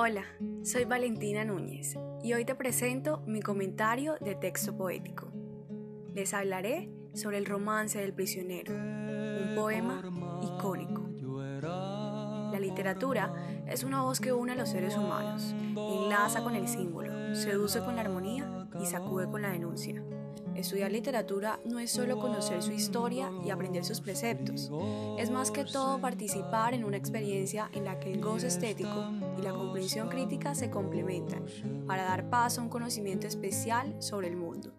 Hola, soy Valentina Núñez y hoy te presento mi comentario de texto poético. Les hablaré sobre el romance del prisionero, un poema icónico. La literatura es una voz que une a los seres humanos, enlaza con el símbolo, seduce con la armonía y sacude con la denuncia. Estudiar literatura no es solo conocer su historia y aprender sus preceptos, es más que todo participar en una experiencia en la que el gozo estético y la comprensión crítica se complementan para dar paso a un conocimiento especial sobre el mundo.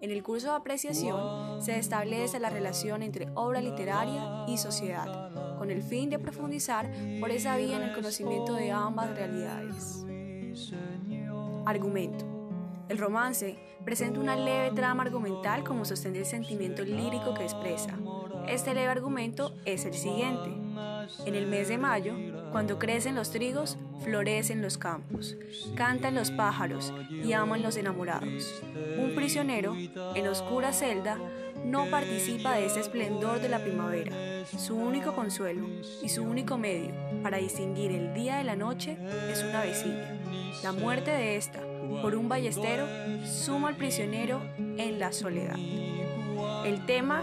En el curso de apreciación se establece la relación entre obra literaria y sociedad, con el fin de profundizar por esa vía en el conocimiento de ambas realidades. Argumento. El romance presenta una leve trama argumental como sostén del sentimiento lírico que expresa. Este leve argumento es el siguiente. En el mes de mayo, cuando crecen los trigos, florecen los campos, cantan los pájaros y aman los enamorados. Un prisionero, en oscura celda, no participa de ese esplendor de la primavera. Su único consuelo y su único medio para distinguir el día de la noche es una vecina. La muerte de esta por un ballestero suma al prisionero en la soledad. El tema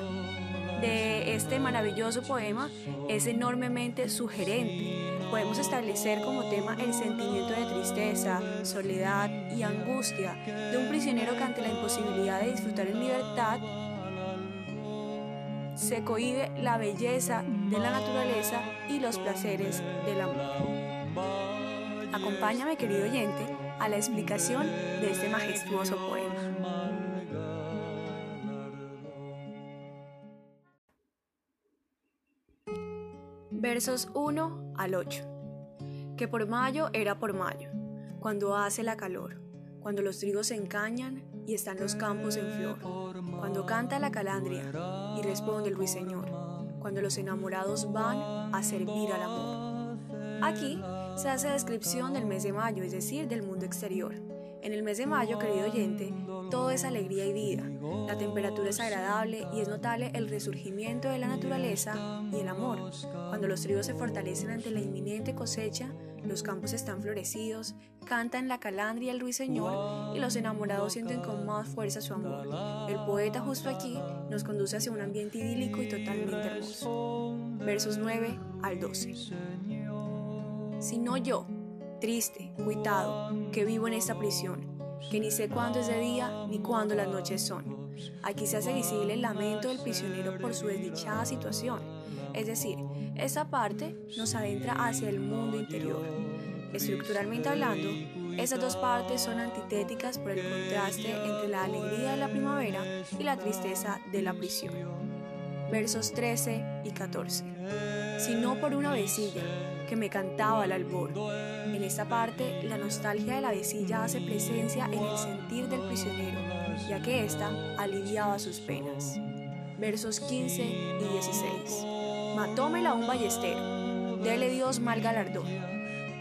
de este maravilloso poema es enormemente sugerente. Podemos establecer como tema el sentimiento de tristeza, soledad y angustia de un prisionero que ante la imposibilidad de disfrutar en libertad se cohibe la belleza de la naturaleza y los placeres del amor. Acompáñame, querido oyente, a la explicación de este majestuoso poema. Versos 1 al 8. Que por mayo era por mayo, cuando hace la calor, cuando los trigos se encañan y están los campos en flor, cuando canta la calandria y responde el ruiseñor, cuando los enamorados van a servir al amor. Aquí se hace descripción del mes de mayo, es decir, del mundo exterior. En el mes de mayo, querido oyente, todo es alegría y vida. La temperatura es agradable y es notable el resurgimiento de la naturaleza y el amor. Cuando los trigos se fortalecen ante la inminente cosecha, los campos están florecidos, cantan la calandria el ruiseñor y los enamorados sienten con más fuerza su amor. El poeta justo aquí nos conduce hacia un ambiente idílico y totalmente hermoso. Versos 9 al 12 sino yo, triste, cuitado, que vivo en esta prisión, que ni sé cuándo es de día ni cuándo las noches son. Aquí se hace visible el lamento del prisionero por su desdichada situación, es decir, esa parte nos adentra hacia el mundo interior. Estructuralmente hablando, esas dos partes son antitéticas por el contraste entre la alegría de la primavera y la tristeza de la prisión. Versos 13 y 14. Sino por una vecilla que me cantaba al albor. En esta parte, la nostalgia de la vecilla hace presencia en el sentir del prisionero, ya que ésta aliviaba sus penas. Versos 15 y 16. Matómela un ballestero, dele Dios mal galardón.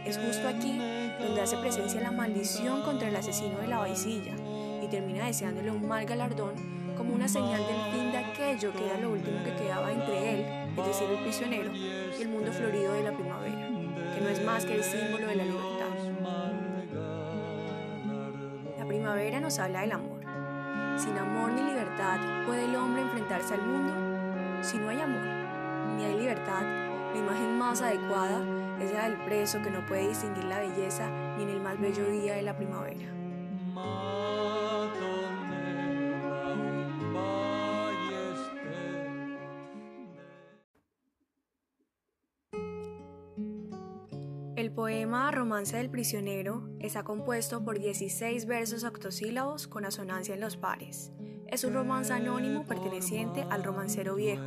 Es justo aquí donde hace presencia la maldición contra el asesino de la vecilla y termina deseándole un mal galardón como una señal del fin de aquello que era lo último que quedaba entre él, es decir, el prisionero, y el mundo florido de la primavera, que no es más que el símbolo de la libertad. La primavera nos habla del amor. Sin amor ni libertad puede el hombre enfrentarse al mundo. Si no hay amor, ni hay libertad, la imagen más adecuada es la del preso que no puede distinguir la belleza ni en el más bello día de la primavera. El poema Romance del prisionero está compuesto por 16 versos octosílabos con asonancia en los pares. Es un romance anónimo perteneciente al romancero viejo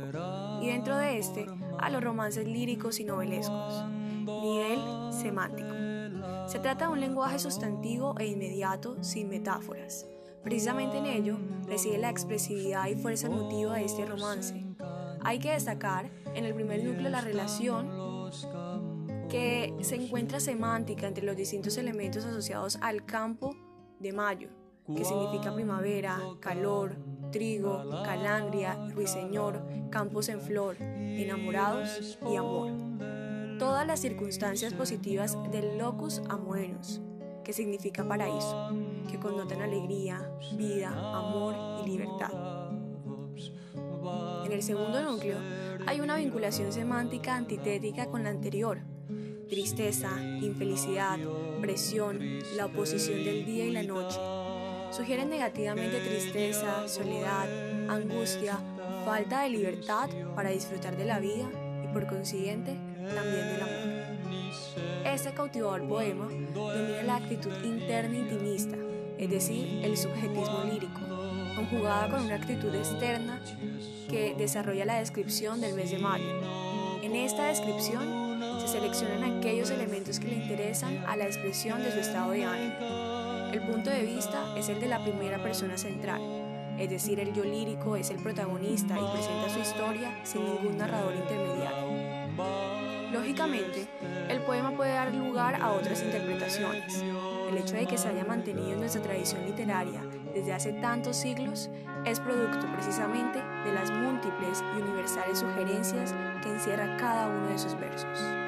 y dentro de este a los romances líricos y novelescos. Nivel semántico. Se trata de un lenguaje sustantivo e inmediato sin metáforas. Precisamente en ello reside la expresividad y fuerza emotiva de este romance. Hay que destacar en el primer núcleo la relación que se encuentra semántica entre los distintos elementos asociados al campo de mayo, que significa primavera, calor, trigo, calandria, ruiseñor, campos en flor, enamorados y amor. todas las circunstancias positivas del locus amoenus, que significa paraíso, que connotan alegría, vida, amor y libertad. En el segundo núcleo hay una vinculación semántica antitética con la anterior. Tristeza, infelicidad, presión, la oposición del día y la noche. Sugieren negativamente tristeza, soledad, angustia, falta de libertad para disfrutar de la vida y por consiguiente también del amor. Este cautivador poema domina la actitud interna intimista, es decir, el subjetismo lírico, conjugada con una actitud externa que desarrolla la descripción del mes de mayo. En esta descripción seleccionan aquellos elementos que le interesan a la expresión de su estado de ánimo. El punto de vista es el de la primera persona central, es decir, el yo lírico es el protagonista y presenta su historia sin ningún narrador intermediario. Lógicamente, el poema puede dar lugar a otras interpretaciones. El hecho de que se haya mantenido en nuestra tradición literaria desde hace tantos siglos es producto precisamente de las múltiples y universales sugerencias que encierra cada uno de sus versos.